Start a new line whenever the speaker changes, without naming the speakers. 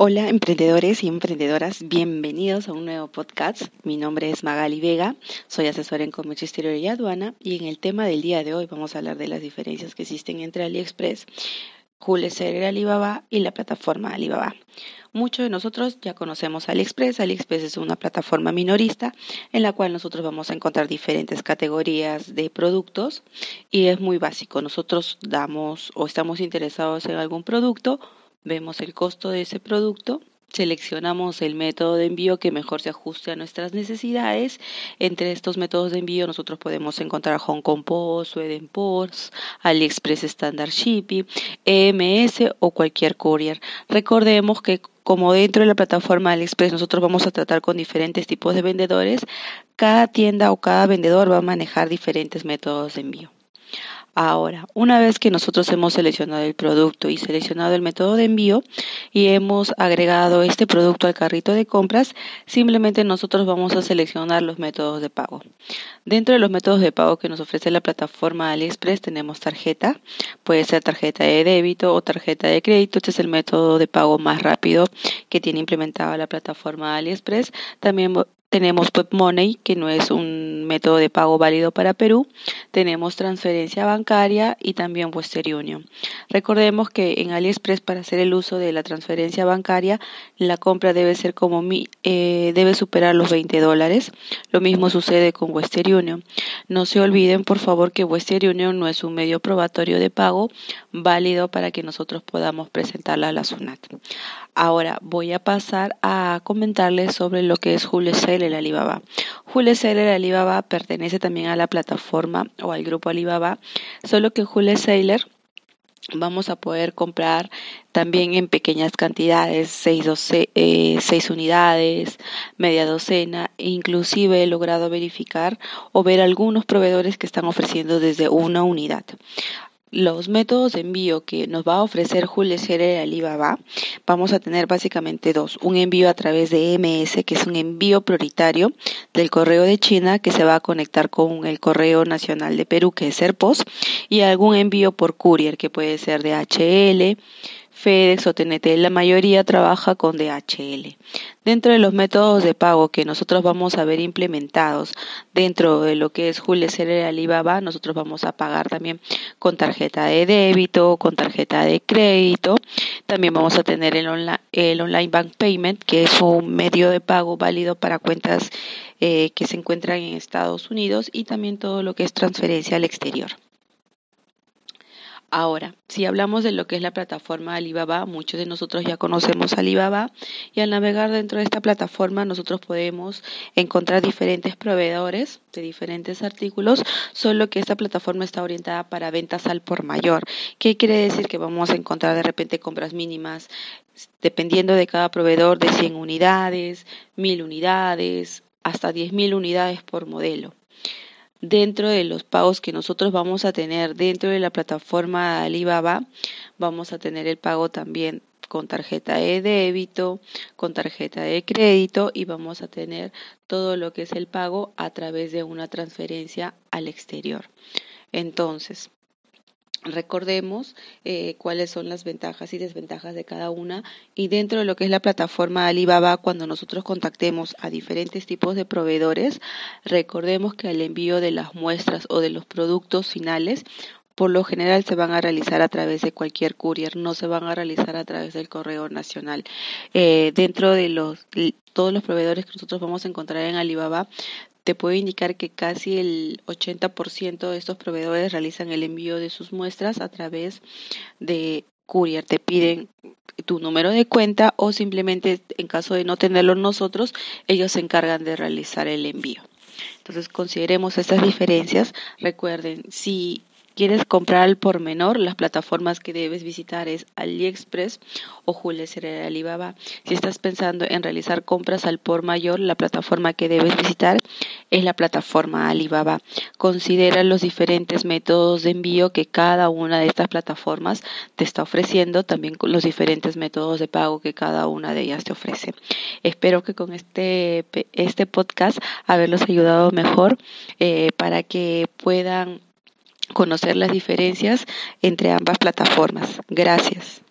Hola emprendedores y emprendedoras, bienvenidos a un nuevo podcast. Mi nombre es Magali Vega, soy asesora en comercio exterior y aduana y en el tema del día de hoy vamos a hablar de las diferencias que existen entre AliExpress, Jules Seller Alibaba y la plataforma Alibaba. Muchos de nosotros ya conocemos AliExpress. AliExpress es una plataforma minorista en la cual nosotros vamos a encontrar diferentes categorías de productos y es muy básico. Nosotros damos o estamos interesados en algún producto Vemos el costo de ese producto, seleccionamos el método de envío que mejor se ajuste a nuestras necesidades. Entre estos métodos de envío nosotros podemos encontrar Hong Kong Post, Sweden Post, AliExpress Standard Shipping, EMS o cualquier courier. Recordemos que como dentro de la plataforma AliExpress nosotros vamos a tratar con diferentes tipos de vendedores, cada tienda o cada vendedor va a manejar diferentes métodos de envío. Ahora, una vez que nosotros hemos seleccionado el producto y seleccionado el método de envío y hemos agregado este producto al carrito de compras, simplemente nosotros vamos a seleccionar los métodos de pago. Dentro de los métodos de pago que nos ofrece la plataforma AliExpress tenemos tarjeta, puede ser tarjeta de débito o tarjeta de crédito. Este es el método de pago más rápido que tiene implementada la plataforma AliExpress. También tenemos Pep Money, que no es un método de pago válido para Perú. Tenemos transferencia bancaria y también Western Union. Recordemos que en AliExpress para hacer el uso de la transferencia bancaria, la compra debe ser como eh, debe superar los 20 dólares. Lo mismo sucede con Western Union. No se olviden, por favor, que Western Union no es un medio probatorio de pago válido para que nosotros podamos presentarla a la SUNAT. Ahora voy a pasar a comentarles sobre lo que es Seller Alibaba. Alibaba pertenece también a la plataforma o al grupo Alibaba, solo que Jules Seller vamos a poder comprar también en pequeñas cantidades, 6 eh, seis unidades, media docena, inclusive he logrado verificar o ver algunos proveedores que están ofreciendo desde una unidad. Los métodos de envío que nos va a ofrecer Jules Scherer Alibaba, vamos a tener básicamente dos. Un envío a través de MS, que es un envío prioritario del correo de China que se va a conectar con el correo nacional de Perú, que es Serpos, y algún envío por courier, que puede ser de HL, FedEx o TNT, la mayoría trabaja con DHL. Dentro de los métodos de pago que nosotros vamos a ver implementados dentro de lo que es Jules Seller Alibaba, nosotros vamos a pagar también con tarjeta de débito, con tarjeta de crédito. También vamos a tener el, online, el online bank payment, que es un medio de pago válido para cuentas eh, que se encuentran en Estados Unidos y también todo lo que es transferencia al exterior. Ahora, si hablamos de lo que es la plataforma Alibaba, muchos de nosotros ya conocemos Alibaba y al navegar dentro de esta plataforma nosotros podemos encontrar diferentes proveedores de diferentes artículos, solo que esta plataforma está orientada para ventas al por mayor. ¿Qué quiere decir? Que vamos a encontrar de repente compras mínimas dependiendo de cada proveedor de 100 unidades, 1000 unidades, hasta 10.000 unidades por modelo dentro de los pagos que nosotros vamos a tener dentro de la plataforma Alibaba, vamos a tener el pago también con tarjeta de débito, con tarjeta de crédito y vamos a tener todo lo que es el pago a través de una transferencia al exterior. Entonces, recordemos eh, cuáles son las ventajas y desventajas de cada una y dentro de lo que es la plataforma Alibaba cuando nosotros contactemos a diferentes tipos de proveedores recordemos que el envío de las muestras o de los productos finales por lo general se van a realizar a través de cualquier courier, no se van a realizar a través del correo nacional. Eh, dentro de los todos los proveedores que nosotros vamos a encontrar en Alibaba te puedo indicar que casi el 80% de estos proveedores realizan el envío de sus muestras a través de courier. Te piden tu número de cuenta o simplemente en caso de no tenerlo nosotros, ellos se encargan de realizar el envío. Entonces consideremos estas diferencias. Recuerden, si quieres comprar al por menor, las plataformas que debes visitar es AliExpress o Jules Alibaba. Si estás pensando en realizar compras al por mayor, la plataforma que debes visitar es la plataforma Alibaba. Considera los diferentes métodos de envío que cada una de estas plataformas te está ofreciendo, también los diferentes métodos de pago que cada una de ellas te ofrece. Espero que con este, este podcast haberlos ayudado mejor eh, para que puedan conocer las diferencias entre ambas plataformas. Gracias.